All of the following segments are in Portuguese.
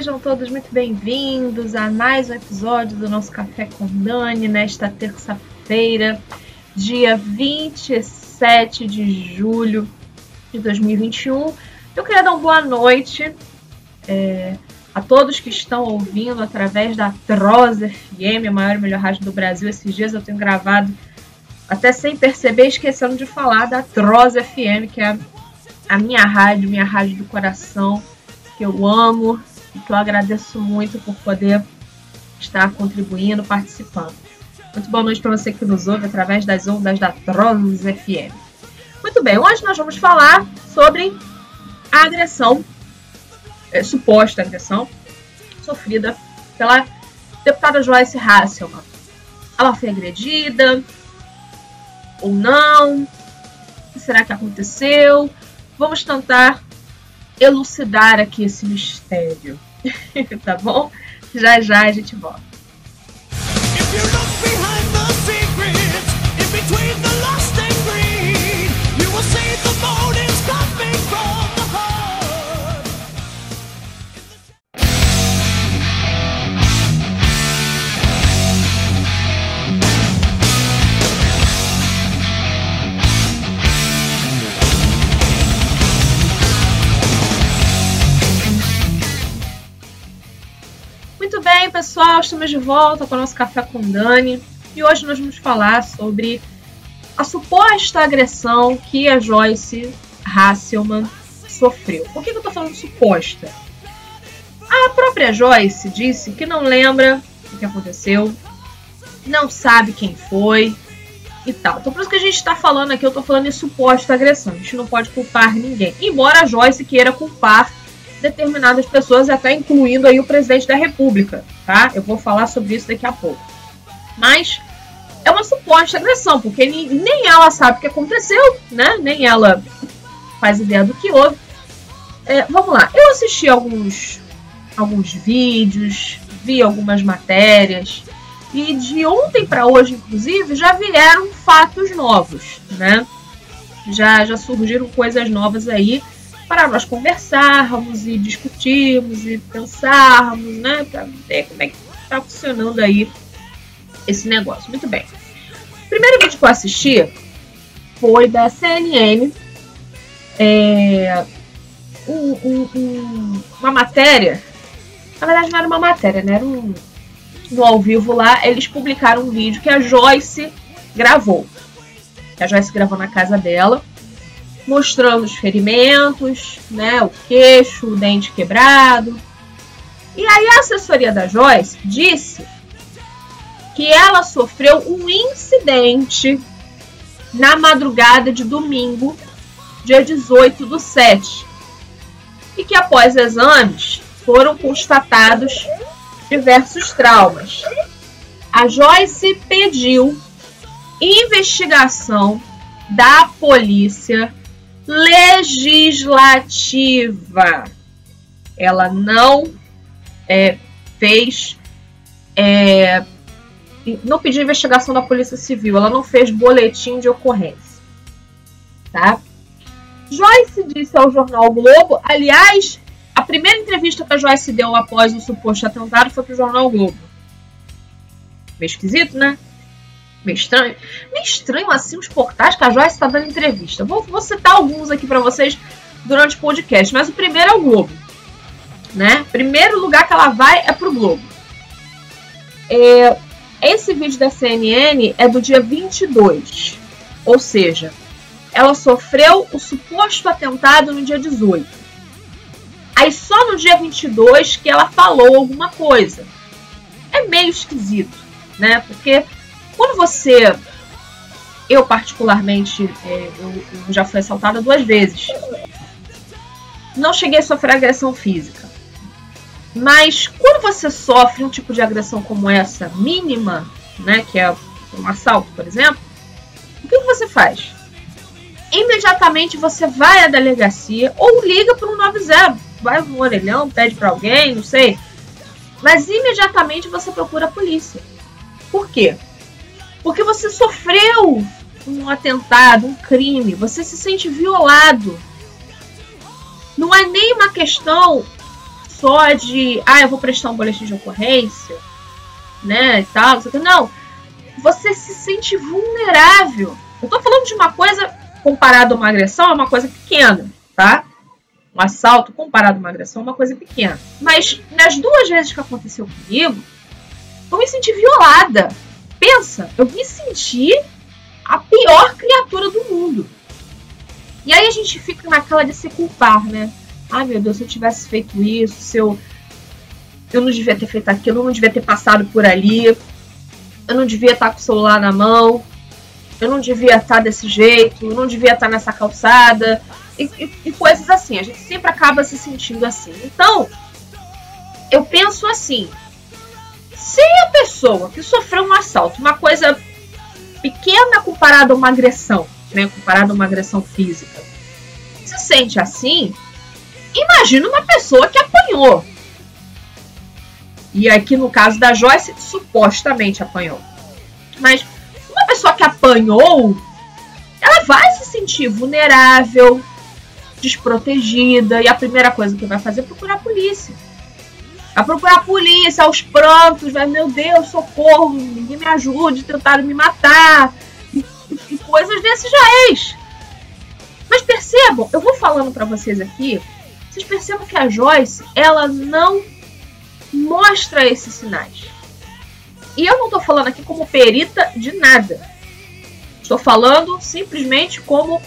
sejam todos muito bem-vindos a mais um episódio do nosso Café com Dani nesta terça-feira, dia 27 de julho de 2021. Eu queria dar uma boa noite é, a todos que estão ouvindo através da Troz FM, a maior e melhor rádio do Brasil. Esses dias eu tenho gravado até sem perceber, esquecendo de falar da Troz FM, que é a minha rádio, minha rádio do coração, que eu amo que eu agradeço muito por poder estar contribuindo, participando. Muito boa noite para você que nos ouve através das ondas da Troz FM. Muito bem, hoje nós vamos falar sobre a agressão, é, suposta agressão, sofrida pela deputada Joyce Hasselman. Ela foi agredida ou não? O que será que aconteceu? Vamos tentar elucidar aqui esse mistério. tá bom? Já já a gente volta. bem, pessoal? Estamos de volta com o nosso Café com Dani e hoje nós vamos falar sobre a suposta agressão que a Joyce Hasselman sofreu. Por que eu tô falando suposta? A própria Joyce disse que não lembra o que aconteceu, não sabe quem foi e tal. Então, por isso que a gente está falando aqui, eu tô falando em suposta agressão. A gente não pode culpar ninguém. Embora a Joyce queira culpar determinadas pessoas, até incluindo aí o presidente da República, tá? Eu vou falar sobre isso daqui a pouco. Mas é uma suposta agressão, porque nem ela sabe o que aconteceu, né? Nem ela faz ideia do que houve. É, vamos lá, eu assisti alguns, alguns vídeos, vi algumas matérias, e de ontem para hoje, inclusive, já vieram fatos novos, né? Já, já surgiram coisas novas aí para nós conversarmos e discutirmos e pensarmos, né? Para ver como é que está funcionando aí esse negócio. Muito bem. O primeiro vídeo que eu assisti foi da CNN. É, um, um, um, uma matéria. Na verdade, não era uma matéria, né? Era um. No ao vivo lá, eles publicaram um vídeo que a Joyce gravou. Que a Joyce gravou na casa dela mostrando os ferimentos, né, o queixo, o dente quebrado. E aí a assessoria da Joyce disse que ela sofreu um incidente na madrugada de domingo, dia 18 do 7, e que após exames foram constatados diversos traumas. A Joyce pediu investigação da polícia legislativa. Ela não é, fez. É, não pediu investigação da Polícia Civil, ela não fez boletim de ocorrência. Tá? Joyce disse ao jornal Globo, aliás, a primeira entrevista que a Joyce deu após o suposto atentado foi para o jornal Globo. Meio esquisito, né? Meio estranho. Meio estranho assim os portais que a Joyce está dando entrevista. Vou, vou citar alguns aqui para vocês durante o podcast, mas o primeiro é o Globo. Né? Primeiro lugar que ela vai é pro Globo. É, esse vídeo da CNN é do dia 22. Ou seja, ela sofreu o suposto atentado no dia 18. Aí só no dia 22 que ela falou alguma coisa. É meio esquisito, né? Porque quando você. Eu, particularmente, é, eu, eu já fui assaltada duas vezes. Não cheguei a sofrer agressão física. Mas quando você sofre um tipo de agressão como essa, mínima, né, que é um assalto, por exemplo, o que você faz? Imediatamente você vai à delegacia ou liga para um 90, vai no orelhão, pede para alguém, não sei. Mas imediatamente você procura a polícia. Por quê? Porque você sofreu um atentado, um crime, você se sente violado. Não é nem uma questão só de, ah, eu vou prestar um boletim de ocorrência, né, e tal, não. Você se sente vulnerável. Eu tô falando de uma coisa comparado a uma agressão, é uma coisa pequena, tá? Um assalto comparado a uma agressão é uma coisa pequena. Mas nas duas vezes que aconteceu comigo, eu me senti violada. Pensa, eu me senti a pior criatura do mundo. E aí a gente fica naquela de se culpar, né? Ai meu Deus, se eu tivesse feito isso, se eu. Eu não devia ter feito aquilo, eu não devia ter passado por ali, eu não devia estar com o celular na mão, eu não devia estar desse jeito, eu não devia estar nessa calçada, e, e, e coisas assim. A gente sempre acaba se sentindo assim. Então, eu penso assim: se a pessoa que sofreu um assalto, uma coisa pequena comparada a uma agressão, né, comparada a uma agressão física, se sente assim, Imagina uma pessoa que apanhou. E aqui no caso da Joyce, supostamente apanhou. Mas uma pessoa que apanhou, ela vai se sentir vulnerável, desprotegida, e a primeira coisa que vai fazer é procurar a polícia. Vai procurar a polícia, aos prantos, vai, meu Deus, socorro, ninguém me ajude, tentaram me matar, e, coisas desse jaez. Mas percebam, eu vou falando para vocês aqui vocês percebam que a Joyce, ela não mostra esses sinais. E eu não estou falando aqui como perita de nada. Estou falando simplesmente como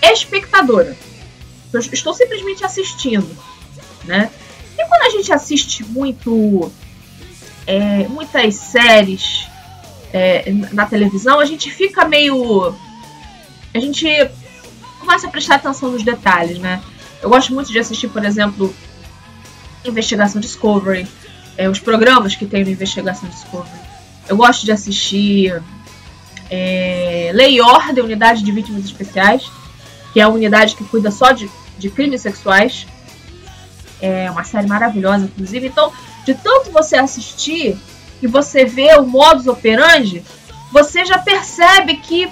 espectadora. Eu estou simplesmente assistindo, né? E quando a gente assiste muito, é, muitas séries é, na televisão, a gente fica meio, a gente começa a prestar atenção nos detalhes, né? Eu gosto muito de assistir, por exemplo, Investigação Discovery, é, os programas que tem no Investigação Discovery. Eu gosto de assistir é, Lei Ordem, Unidade de Vítimas Especiais, que é a unidade que cuida só de, de crimes sexuais. É uma série maravilhosa, inclusive. Então, de tanto você assistir e você ver o modus operandi, você já percebe que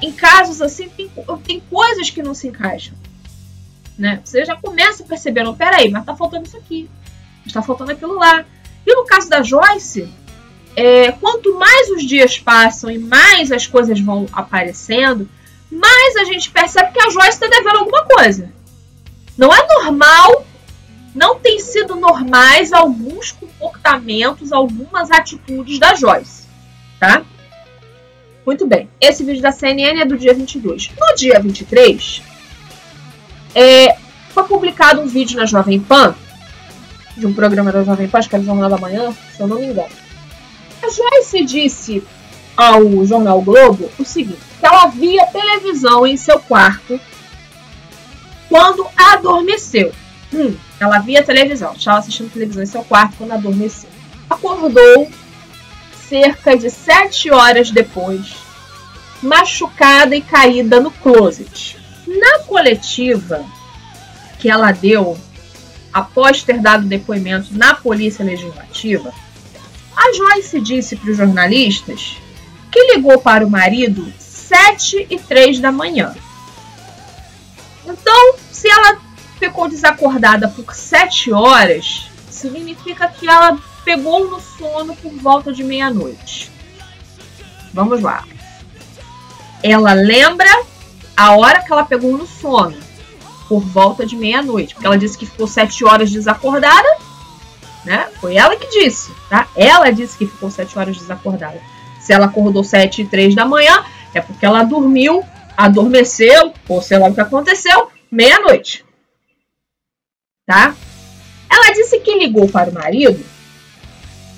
em casos assim tem, tem coisas que não se encaixam né? Você já começa percebendo, peraí, mas tá faltando isso aqui, está faltando aquilo lá. E no caso da Joyce, é, quanto mais os dias passam e mais as coisas vão aparecendo, mais a gente percebe que a Joyce está devendo alguma coisa. Não é normal, não tem sido normais alguns comportamentos, algumas atitudes da Joyce, tá? Muito bem, esse vídeo da CNN é do dia 22. No dia 23, é, foi publicado um vídeo na Jovem Pan, de um programa da Jovem Pan, acho que era o Jornal da Manhã, se eu não me engano. A Joyce disse ao Jornal Globo o seguinte: que ela via televisão em seu quarto quando adormeceu. Hum, ela via televisão, estava assistindo televisão em seu quarto quando adormeceu. Acordou cerca de sete horas depois, machucada e caída no closet. Na coletiva que ela deu após ter dado depoimento na Polícia Legislativa, a Joyce disse para os jornalistas que ligou para o marido 7 e 3 da manhã. Então, se ela ficou desacordada por 7 horas, significa que ela pegou no sono por volta de meia-noite. Vamos lá. Ela lembra a hora que ela pegou no sono, por volta de meia-noite, porque ela disse que ficou sete horas desacordada, né? Foi ela que disse, tá? Ela disse que ficou sete horas desacordada. Se ela acordou sete e três da manhã, é porque ela dormiu, adormeceu, ou sei lá o que aconteceu, meia-noite. Tá? Ela disse que ligou para o marido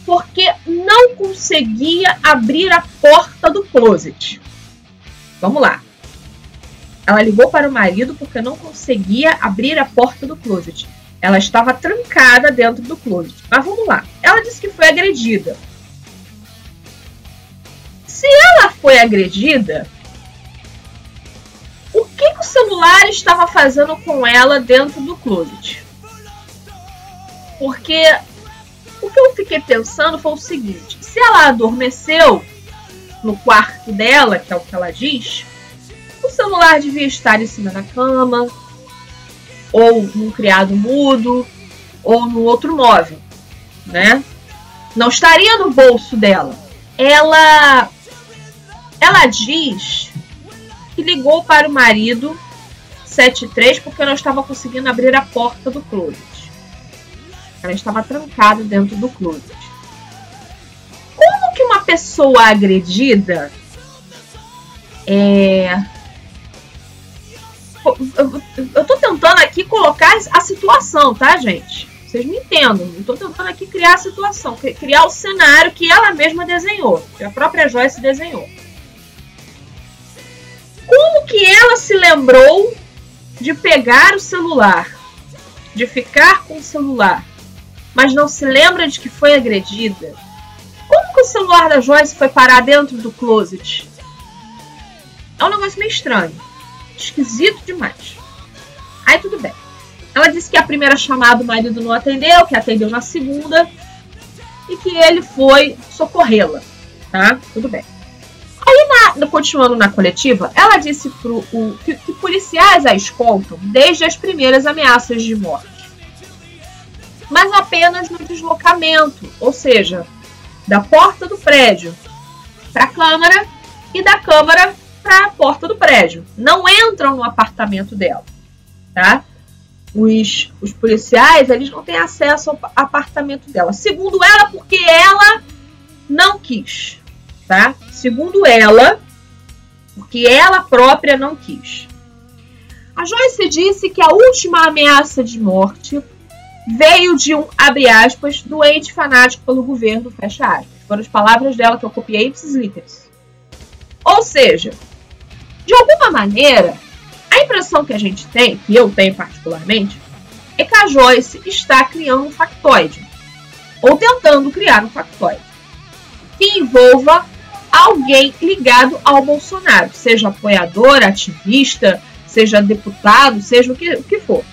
porque não conseguia abrir a porta do closet. Vamos lá. Ela ligou para o marido porque não conseguia abrir a porta do closet. Ela estava trancada dentro do closet. Mas vamos lá. Ela disse que foi agredida. Se ela foi agredida, o que, que o celular estava fazendo com ela dentro do closet? Porque o que eu fiquei pensando foi o seguinte: se ela adormeceu no quarto dela, que é o que ela diz, o celular devia estar em cima da cama, ou num criado mudo, ou no outro móvel, né? Não estaria no bolso dela. Ela ela diz que ligou para o marido 73 porque não estava conseguindo abrir a porta do closet. Ela estava trancada dentro do closet. Como que uma pessoa agredida é, eu tô tentando aqui colocar a situação, tá, gente? Vocês me entendam. Tô tentando aqui criar a situação, criar o cenário que ela mesma desenhou, que a própria Joyce desenhou. Como que ela se lembrou de pegar o celular, de ficar com o celular, mas não se lembra de que foi agredida? Como que o celular da Joyce foi parar dentro do closet? É um negócio meio estranho. Esquisito demais. Aí tudo bem. Ela disse que a primeira chamada o marido não atendeu, que atendeu na segunda e que ele foi socorrê-la. Tá? Tudo bem. Aí, na, continuando na coletiva, ela disse pro, o, que, que policiais a escoltam desde as primeiras ameaças de morte. Mas apenas no deslocamento, ou seja, da porta do prédio para a câmara e da câmara para a porta do prédio. Não entram no apartamento dela, tá? Os, os policiais, eles não têm acesso ao apartamento dela. Segundo ela, porque ela não quis, tá? Segundo ela, porque ela própria não quis. A Joyce disse que a última ameaça de morte veio de um, abre aspas, doente fanático pelo governo, fecha aspas. Foram as palavras dela que eu copiei esses literis. Ou seja, de alguma maneira, a impressão que a gente tem, que eu tenho particularmente, é que a Joyce está criando um factoide, ou tentando criar um factoide, que envolva alguém ligado ao Bolsonaro, seja apoiador, ativista, seja deputado, seja o que, o que for.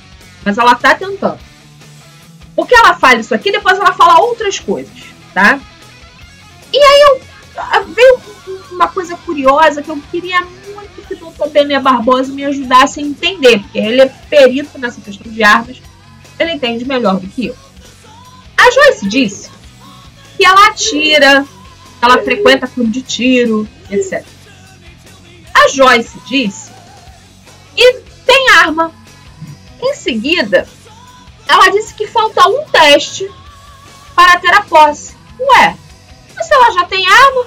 Mas ela está tentando. Porque ela fala isso aqui, depois ela fala outras coisas, tá? E aí eu, veio uma coisa curiosa que eu queria que o doutor Benê Barbosa me ajudasse a entender, porque ele é perito nessa questão de armas, ele entende melhor do que eu. A Joyce disse que ela atira, ela frequenta clube de tiro, etc. A Joyce disse e tem arma. Em seguida, ela disse que falta um teste para ter a posse. Ué, mas ela já tem arma,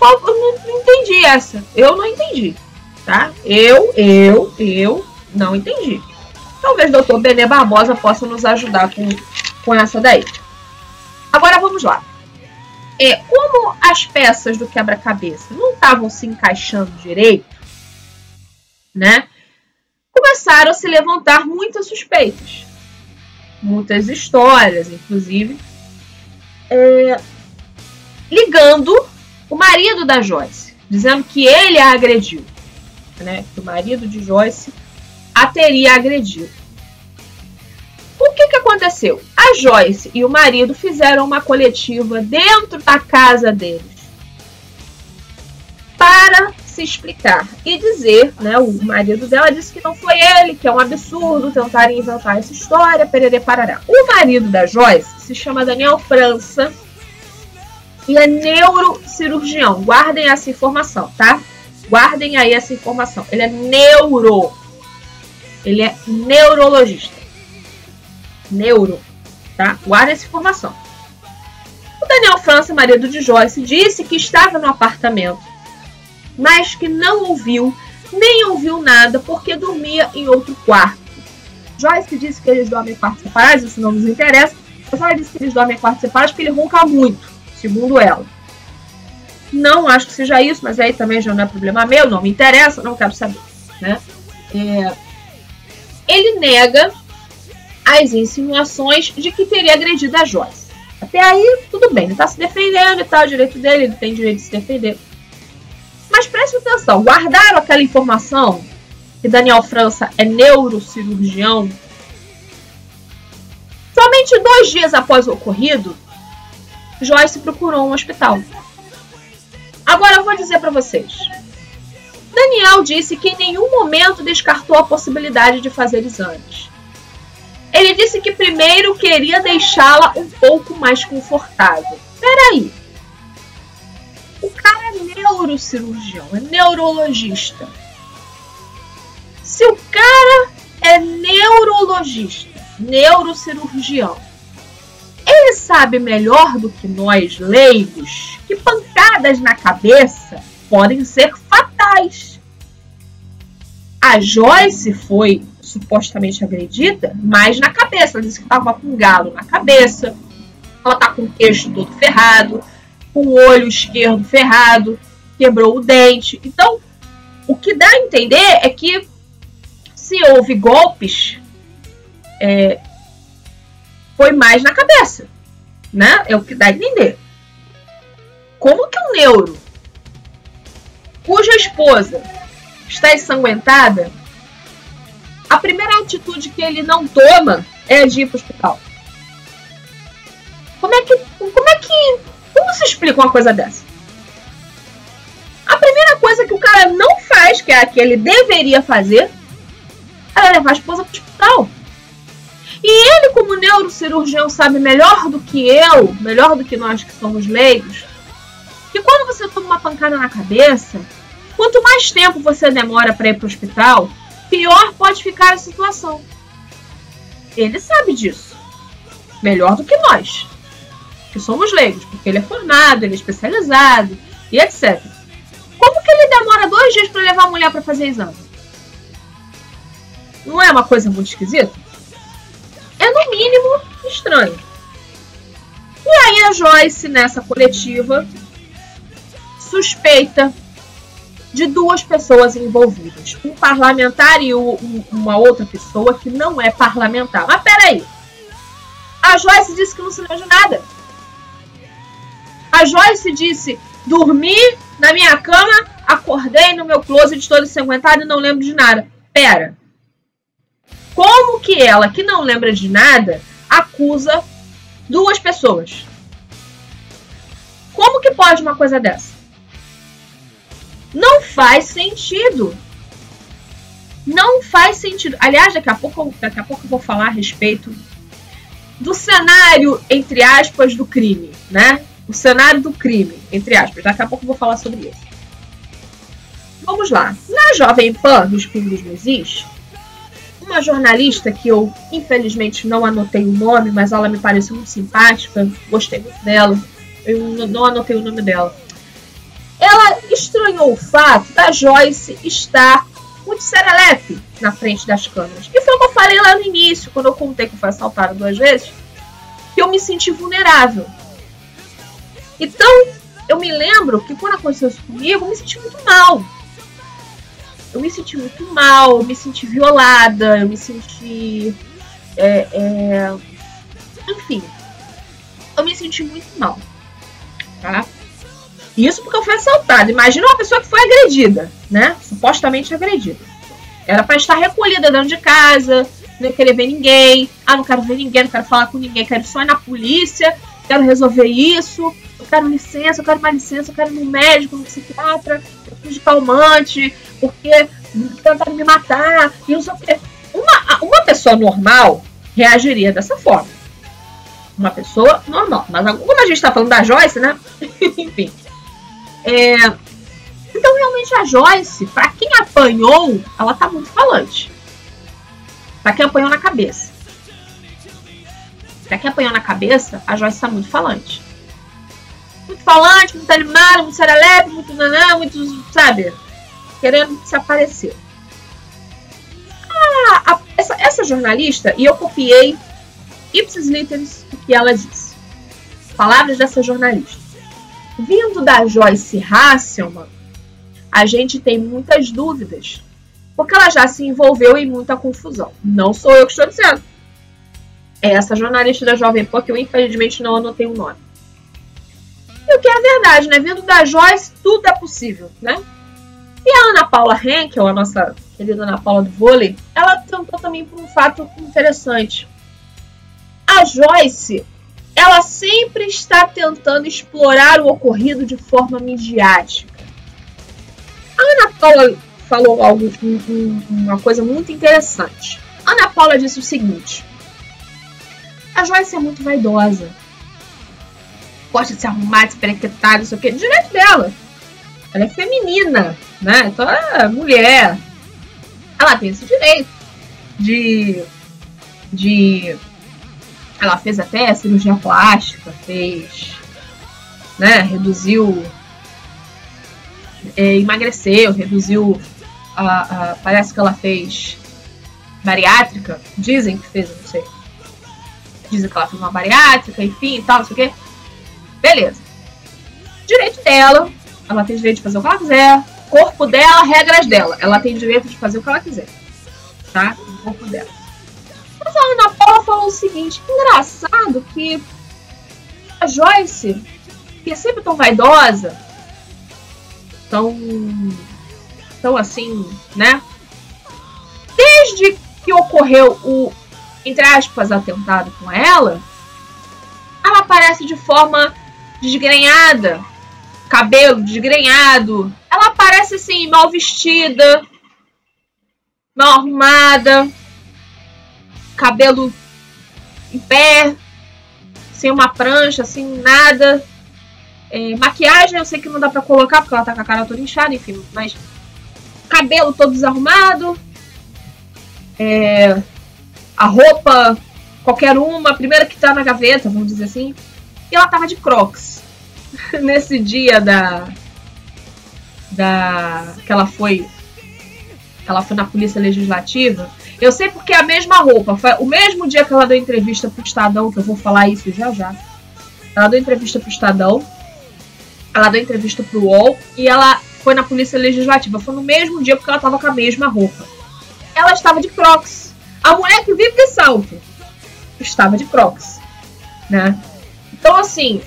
eu não, entendi essa. Eu não entendi. Tá? Eu, eu, eu não entendi. Talvez o doutor Benê Barbosa possa nos ajudar com, com essa daí. Agora vamos lá. É, como as peças do quebra-cabeça não estavam se encaixando direito, né? Começaram a se levantar muitas suspeitas, muitas histórias, inclusive, é, ligando o marido da Joyce, dizendo que ele a agrediu, né? Que o marido de Joyce a teria agredido. O que, que aconteceu? A Joyce e o marido fizeram uma coletiva dentro da casa deles para se explicar e dizer, né? O marido dela disse que não foi ele, que é um absurdo tentarem inventar essa história, perere parará. O marido da Joyce se chama Daniel França e é neurocirurgião. Guardem essa informação, tá? Guardem aí essa informação. Ele é neuro. Ele é neurologista. Neuro, tá? Guardem essa informação. O Daniel França, marido de Joyce, disse que estava no apartamento, mas que não ouviu nem ouviu nada porque dormia em outro quarto. Joyce disse que eles dormem em quartos separados, isso não nos interessa, mas ela disse que eles dormem em quartos separados porque ele ronca muito segundo ela. Não acho que seja isso, mas aí também já não é problema meu, não me interessa, não quero saber. Né? É, ele nega as insinuações de que teria agredido a Joyce. Até aí, tudo bem, ele está se defendendo e tal, direito dele, ele tem direito de se defender. Mas preste atenção, guardaram aquela informação que Daniel França é neurocirurgião? Somente dois dias após o ocorrido, Joyce procurou um hospital. Agora eu vou dizer para vocês. Daniel disse que em nenhum momento descartou a possibilidade de fazer exames. Ele disse que primeiro queria deixá-la um pouco mais confortável. Peraí. Cara é neurocirurgião, é neurologista. Se o cara é neurologista, neurocirurgião, ele sabe melhor do que nós leigos que pancadas na cabeça podem ser fatais. A Joyce foi supostamente agredida, mas na cabeça. Ela disse que estava com um galo na cabeça, ela tá com o queixo todo ferrado, com o olho esquerdo ferrado, quebrou o dente. Então, o que dá a entender é que se houve golpes, é, foi mais na cabeça, né? É o que dá a entender. Como que um neuro, cuja esposa está ensanguentada, a primeira atitude que ele não toma é de ir para o hospital. Como é que. Como é que. Como se explica uma coisa dessa? A primeira coisa que o cara não faz, que é a que ele deveria fazer, é levar a esposa para o hospital. E ele, como neurocirurgião, sabe melhor do que eu, melhor do que nós que somos leigos, que quando você toma uma pancada na cabeça, quanto mais tempo você demora para ir para o hospital, pior pode ficar a situação. Ele sabe disso. Melhor do que nós, que somos leigos, porque ele é formado, ele é especializado e etc. Como que ele demora dois dias para levar a mulher para fazer exame? Não é uma coisa muito esquisita? É no mínimo estranho. E aí a Joyce, nessa coletiva, suspeita de duas pessoas envolvidas. Um parlamentar e uma outra pessoa que não é parlamentar. Mas peraí. A Joyce disse que não se lembra de nada. A Joyce disse: dormi na minha cama, acordei no meu closet todo ensanguentado e não lembro de nada. Pera. Como que ela, que não lembra de nada, acusa duas pessoas? Como que pode uma coisa dessa? Não faz sentido. Não faz sentido. Aliás, daqui a pouco, daqui a pouco eu vou falar a respeito do cenário, entre aspas, do crime, né? O cenário do crime, entre aspas. Daqui a pouco eu vou falar sobre isso. Vamos lá. Na Jovem Pan, dos não existe, uma jornalista que eu, infelizmente, não anotei o nome, mas ela me pareceu muito simpática, gostei muito dela. Eu não anotei o nome dela ela estranhou o fato da Joyce estar muito serelepe na frente das câmeras. E foi o que eu falei lá no início, quando eu contei que foi assaltada duas vezes, que eu me senti vulnerável. Então, eu me lembro que quando aconteceu isso comigo, eu me senti muito mal. Eu me senti muito mal, eu me senti violada, eu me senti. É, é... Enfim, eu me senti muito mal. Tá? Isso porque eu fui assaltada. Imagina uma pessoa que foi agredida, né? Supostamente agredida. Era para estar recolhida dentro de casa, não querer ver ninguém. Ah, não quero ver ninguém, não quero falar com ninguém, quero só ir na polícia, quero resolver isso, quero licença, eu quero uma licença, eu quero ir no médico, no psiquiatra, eu fiz de calmante, porque tentaram me matar, e não sei o quê. Uma, uma pessoa normal reagiria dessa forma. Uma pessoa normal. Mas como a gente está falando da Joyce, né? Enfim. É... Então, realmente, a Joyce, para quem apanhou, ela tá muito falante. Para quem apanhou na cabeça. Para quem apanhou na cabeça, a Joyce tá muito falante. Muito falante, muito animada, muito serelepe, muito nanã, muito, sabe? Querendo se aparecer. Ah, a, essa, essa jornalista, e eu copiei ipsis literis o que ela disse. Palavras dessa jornalista. Vindo da Joyce Hasselman, a gente tem muitas dúvidas, porque ela já se envolveu em muita confusão. Não sou eu que estou dizendo. É essa jornalista da Jovem Pan que eu infelizmente não anotei o nome. E o que é verdade, né? Vindo da Joyce, tudo é possível, né? E a Ana Paula Henkel, a nossa querida Ana Paula do vôlei, ela tentou também por um fato interessante. A Joyce ela sempre está tentando explorar o ocorrido de forma midiática. A Ana Paula falou algo, uma coisa muito interessante. Ana Paula disse o seguinte: A Joyce é muito vaidosa. Gosta de se arrumar, de se perequetar, não sei o que. Direito dela. Ela é feminina, né? Então ela é mulher. Ela tem esse direito de. de. Ela fez até cirurgia plástica, fez. né? Reduziu. É, emagreceu, reduziu. A, a, parece que ela fez bariátrica. Dizem que fez, não sei. Dizem que ela fez uma bariátrica, enfim e tal, não sei o quê. Beleza. Direito dela. Ela tem direito de fazer o que ela quiser. Corpo dela, regras dela. Ela tem direito de fazer o que ela quiser. Tá? O corpo dela. Mas a Ana Paula falou o seguinte: engraçado que a Joyce, que é sempre tão vaidosa, tão. tão assim, né? Desde que ocorreu o, entre aspas, atentado com ela, ela aparece de forma desgrenhada, cabelo desgrenhado. Ela parece assim, mal vestida, mal arrumada, cabelo em pé, sem uma prancha, sem nada. É, maquiagem eu sei que não dá pra colocar porque ela tá com a cara toda inchada, enfim, mas cabelo todo desarrumado. É, a roupa, qualquer uma, a primeira que tá na gaveta, vamos dizer assim. E ela tava de crocs. nesse dia da. Da. Que ela foi. Que ela foi na polícia legislativa. Eu sei porque é a mesma roupa. Foi o mesmo dia que ela deu entrevista pro Estadão, que eu vou falar isso já já. Ela deu entrevista pro Estadão. Ela deu entrevista pro UOL. E ela foi na polícia legislativa. Foi no mesmo dia porque ela tava com a mesma roupa. Ela estava de crocs. A mulher que vive de salto estava de crocs. Né? Então, assim,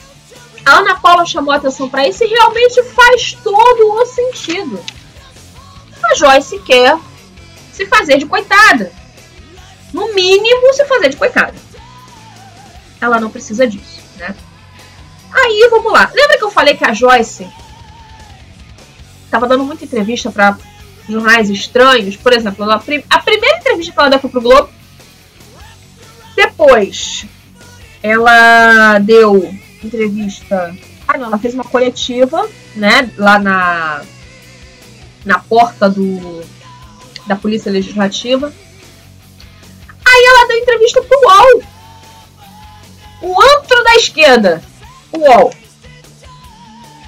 a Ana Paula chamou atenção para isso e realmente faz todo o sentido. A Joyce quer se fazer de coitada. No mínimo, se fazer de coitada. Ela não precisa disso, né? Aí, vamos lá. Lembra que eu falei que a Joyce estava dando muita entrevista para jornais estranhos? Por exemplo, a, a primeira entrevista que ela deu foi pro Globo. Depois, ela deu entrevista. Ah, não, ela fez uma coletiva, né, lá na na porta do da Polícia Legislativa. Aí ela deu entrevista pro UOL. O antro da esquerda. O UOL.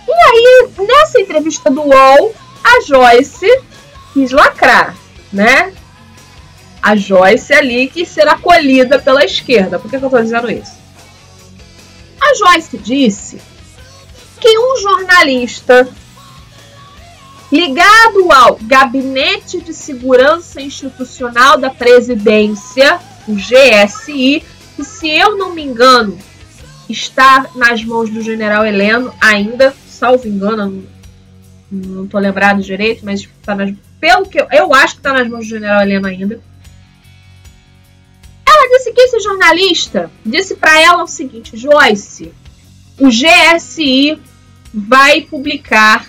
E aí, nessa entrevista do UOL, a Joyce quis lacrar, né? A Joyce ali quis ser acolhida pela esquerda. Por que, que eu tô dizendo isso? Joyce disse que um jornalista ligado ao Gabinete de Segurança Institucional da Presidência, o GSI, que se eu não me engano está nas mãos do General Heleno ainda, salvo engano, não estou lembrado direito, mas está nas, pelo que eu, eu acho que está nas mãos do General Heleno ainda ela disse que esse jornalista disse para ela o seguinte: Joyce, o GSI vai publicar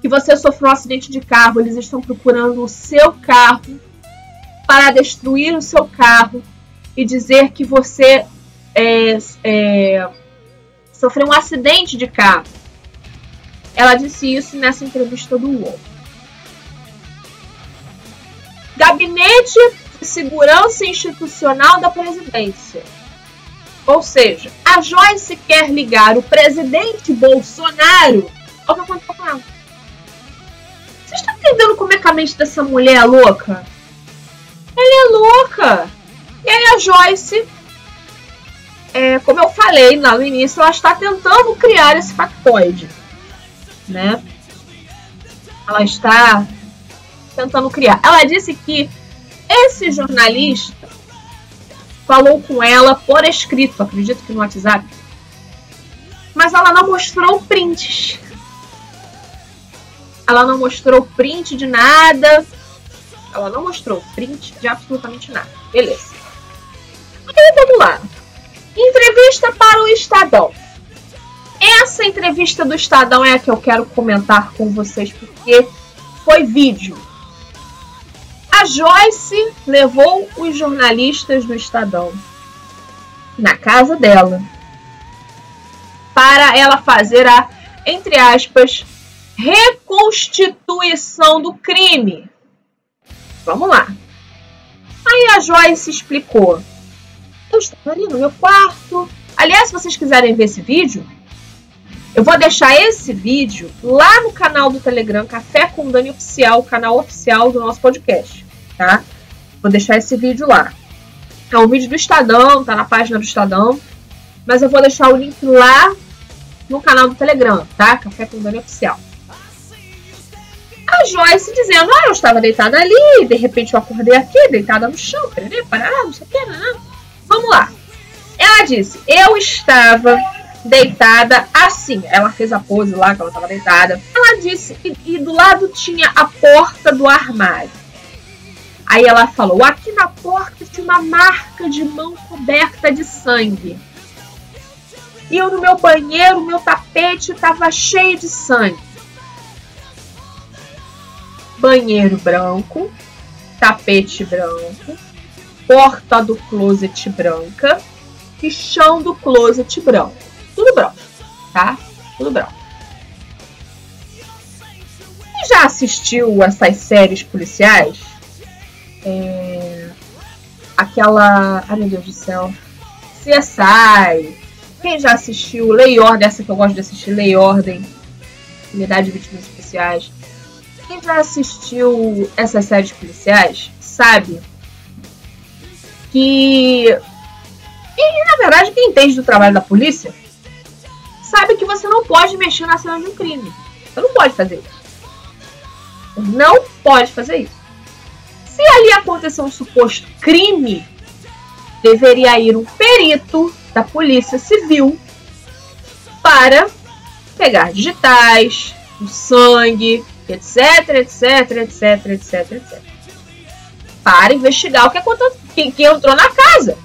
que você sofreu um acidente de carro. Eles estão procurando o seu carro para destruir o seu carro e dizer que você é, é, sofreu um acidente de carro. Ela disse isso nessa entrevista do UOL. Gabinete segurança institucional da presidência. Ou seja, a Joyce quer ligar o presidente Bolsonaro ao que aconteceu com ela. Vocês estão entendendo como é que a mente dessa mulher é louca? Ela é louca! E aí a Joyce, é, como eu falei lá no início, ela está tentando criar esse factoide. Né? Ela está tentando criar. Ela disse que esse jornalista falou com ela por escrito, acredito que no WhatsApp, mas ela não mostrou prints. Ela não mostrou print de nada. Ela não mostrou print de absolutamente nada. Beleza. Aí vamos lá. Entrevista para o Estadão. Essa entrevista do Estadão é a que eu quero comentar com vocês porque foi vídeo. A Joyce levou os jornalistas do Estadão na casa dela para ela fazer a, entre aspas, reconstituição do crime. Vamos lá. Aí a Joyce explicou. Eu estava ali no meu quarto. Aliás, se vocês quiserem ver esse vídeo, eu vou deixar esse vídeo lá no canal do Telegram Café com Dani Oficial, canal oficial do nosso podcast, tá? Vou deixar esse vídeo lá. É um vídeo do Estadão, tá na página do Estadão. Mas eu vou deixar o link lá no canal do Telegram, tá? Café com Dani Oficial. A Joyce dizendo, ah, eu estava deitada ali, de repente eu acordei aqui, deitada no chão, pererê, parará, não sei o que, não. Vamos lá. Ela disse, eu estava deitada assim. Ela fez a pose lá que ela estava deitada. Ela disse, e, e do lado tinha a porta do armário. Aí ela falou, aqui na porta tinha uma marca de mão coberta de sangue. E eu no meu banheiro, meu tapete estava cheio de sangue banheiro branco, tapete branco, porta do closet branca e chão do closet branco. Tudo branco, tá? Tudo branco. Já assistiu essas séries policiais? É... Aquela. Ai meu Deus do céu. CSI. Quem já assistiu Lei Ordem? Essa que eu gosto de assistir, Lei Ordem. Unidade de Vítimas Especiais quem já assistiu essas séries policiais sabe que. E na verdade, quem entende do trabalho da polícia sabe que você não pode mexer na cena de um crime. Você não pode fazer isso. Não pode fazer isso. Se ali aconteceu um suposto crime, deveria ir um perito da Polícia Civil para pegar digitais, o sangue, etc, etc, etc, etc, etc. Para investigar o que aconteceu, quem, quem entrou na casa.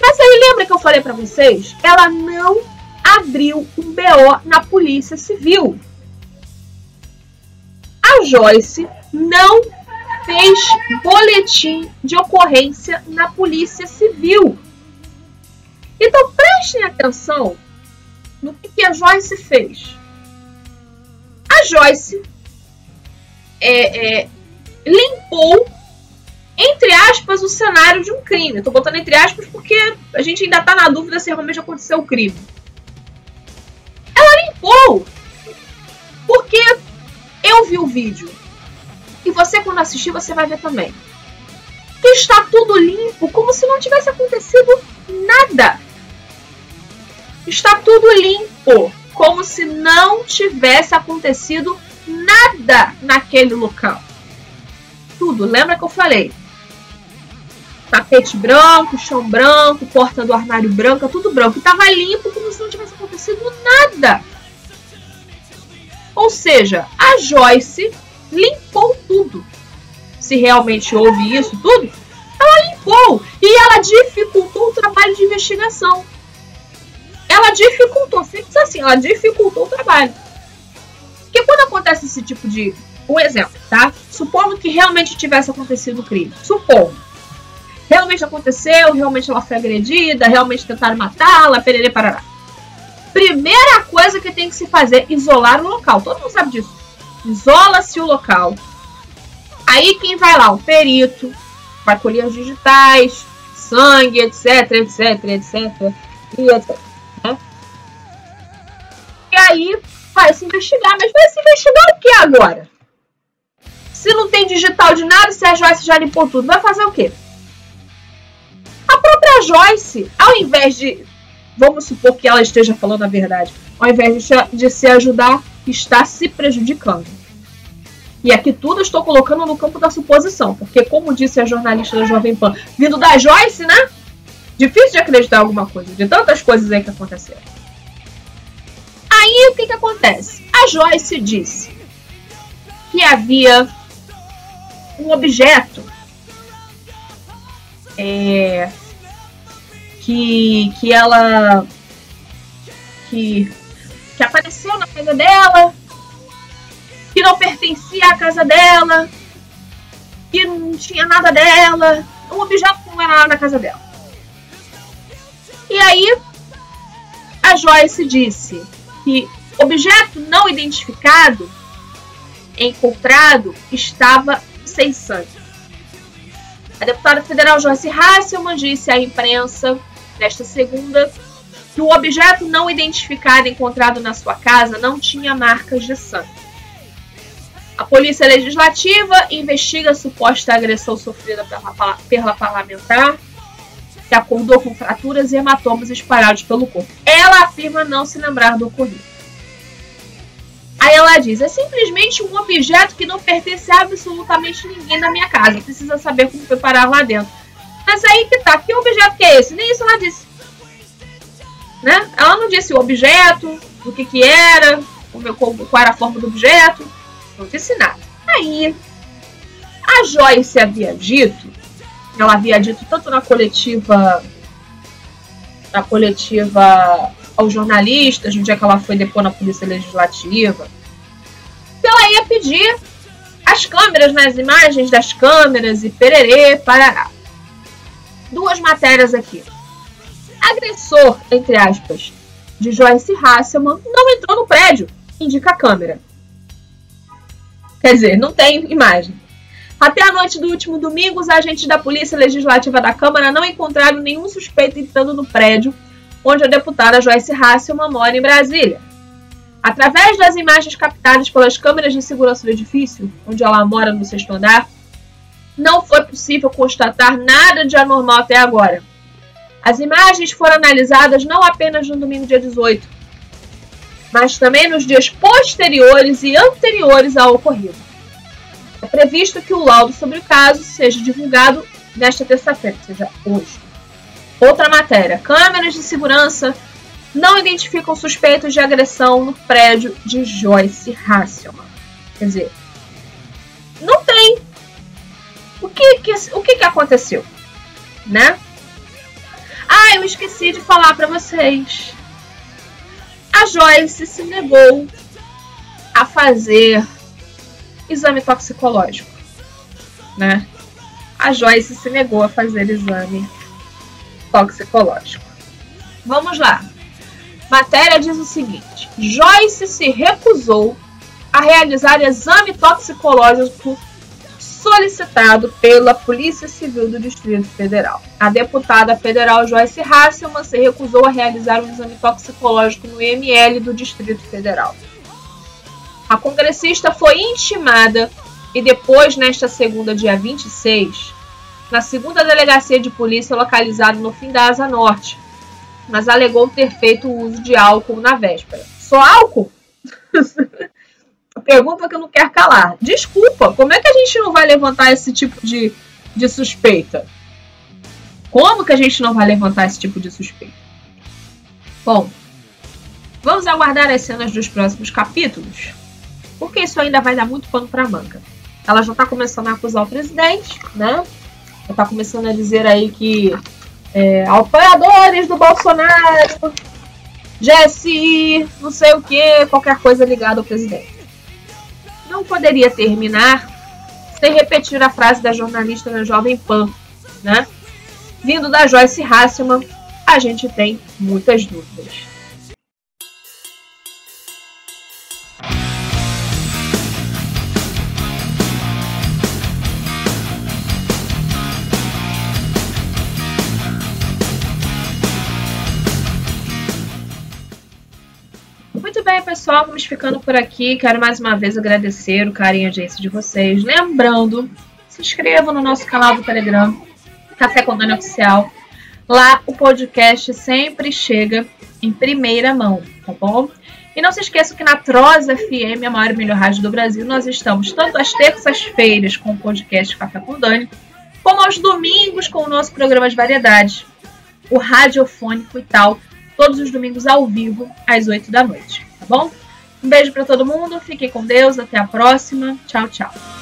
Mas aí lembra que eu falei para vocês? Ela não abriu um BO na Polícia Civil. A Joyce não fez boletim de ocorrência na Polícia Civil. Então prestem atenção no que, a Joyce fez. A Joyce é, é, limpou, entre aspas, o cenário de um crime. Tô botando entre aspas porque a gente ainda tá na dúvida se realmente aconteceu o crime. Ela limpou porque eu vi o vídeo. E você, quando assistir, você vai ver também. Está tudo limpo, como se não tivesse acontecido nada. Está tudo limpo como se não tivesse acontecido nada naquele local. Tudo, lembra que eu falei? Tapete branco, chão branco, porta do armário branca, tudo branco. E tava limpo como se não tivesse acontecido nada. Ou seja, a Joyce limpou tudo. Se realmente houve isso tudo, ela limpou. E ela dificultou o trabalho de investigação ela dificultou, simples assim, ela dificultou o trabalho. Porque quando acontece esse tipo de. Um exemplo, tá? Supondo que realmente tivesse acontecido o crime. Supondo. Realmente aconteceu, realmente ela foi agredida, realmente tentaram matá-la, perere parará. Primeira coisa que tem que se fazer, isolar o local. Todo mundo sabe disso. Isola-se o local. Aí quem vai lá? O perito, vai colher os digitais, sangue, etc, etc, etc, e etc. Né? E aí vai se investigar, mas vai se investigar o que agora? Se não tem digital de nada, se a Joyce já limpou tudo, vai fazer o quê? A própria Joyce, ao invés de. Vamos supor que ela esteja falando a verdade. Ao invés de, de se ajudar, está se prejudicando. E aqui tudo eu estou colocando no campo da suposição, porque, como disse a jornalista da Jovem Pan, vindo da Joyce, né? Difícil de acreditar alguma coisa, de tantas coisas aí que aconteceram. Aí o que, que acontece? A Joyce disse que havia um objeto é, que, que ela que, que apareceu na casa dela, que não pertencia à casa dela, que não tinha nada dela, um objeto que não era nada na casa dela. E aí, a Joyce disse que objeto não identificado encontrado estava sem sangue. A deputada federal Joyce Hasselman disse à imprensa nesta segunda que o objeto não identificado encontrado na sua casa não tinha marcas de sangue. A Polícia Legislativa investiga a suposta agressão sofrida pela, pela parlamentar, que acordou com fraturas e hematomas espalhados pelo corpo. Ela afirma não se lembrar do ocorrido. Aí ela diz: é simplesmente um objeto que não pertence a absolutamente ninguém na minha casa. Precisa saber como foi parar lá dentro. Mas aí que tá, que objeto que é esse? Nem isso ela disse. Né? Ela não disse o objeto, o que que era, qual era a forma do objeto, não disse nada. Aí, a Joyce havia dito, ela havia dito tanto na coletiva, na coletiva aos jornalistas, no dia que ela foi depor na Polícia Legislativa, que ela ia pedir as câmeras, nas né, imagens das câmeras e pererê, parará. Duas matérias aqui agressor, entre aspas, de Joyce Hasselman não entrou no prédio, indica a câmera. Quer dizer, não tem imagem. Até a noite do último domingo, os agentes da Polícia Legislativa da Câmara não encontraram nenhum suspeito entrando no prédio onde a deputada Joyce Hasselman mora em Brasília. Através das imagens captadas pelas câmeras de segurança do edifício, onde ela mora no sexto andar, não foi possível constatar nada de anormal até agora. As imagens foram analisadas não apenas no domingo dia 18, mas também nos dias posteriores e anteriores ao ocorrido. É previsto que o laudo sobre o caso seja divulgado nesta terça-feira, ou seja, hoje. Outra matéria: câmeras de segurança não identificam suspeitos de agressão no prédio de Joyce Hasselman. Quer dizer, não tem. O que, que, o que, que aconteceu? Né? Ah, eu esqueci de falar para vocês. A Joyce se negou a fazer exame toxicológico, né? A Joyce se negou a fazer exame toxicológico. Vamos lá. Matéria diz o seguinte: Joyce se recusou a realizar exame toxicológico solicitado pela Polícia Civil do Distrito Federal. A deputada federal Joyce Hasselman se recusou a realizar um exame toxicológico no IML do Distrito Federal. A congressista foi intimada e depois, nesta segunda, dia 26, na segunda delegacia de polícia localizada no fim da Asa Norte, mas alegou ter feito uso de álcool na véspera. Só álcool? pergunta que eu não quero calar. Desculpa, como é que a gente não vai levantar esse tipo de, de suspeita? Como que a gente não vai levantar esse tipo de suspeita? Bom, vamos aguardar as cenas dos próximos capítulos, porque isso ainda vai dar muito pano para manga. Ela já está começando a acusar o presidente, né? Já está começando a dizer aí que é, apoiadores do Bolsonaro, GSI, não sei o que, qualquer coisa ligada ao presidente não poderia terminar sem repetir a frase da jornalista da Jovem Pan, né? Vindo da Joyce Hasselman, a gente tem muitas dúvidas. Bem, pessoal, vamos ficando por aqui. Quero mais uma vez agradecer o carinho e audiência de vocês. Lembrando, se inscrevam no nosso canal do Telegram, Café com Dani Oficial. Lá o podcast sempre chega em primeira mão, tá bom? E não se esqueça que na Troz FM, a maior e melhor rádio do Brasil, nós estamos tanto às terças-feiras com o podcast Café com Dani, como aos domingos com o nosso programa de variedades, o radiofônico e tal, todos os domingos ao vivo, às 8 da noite bom? Um beijo para todo mundo, fiquem com Deus, até a próxima. Tchau, tchau.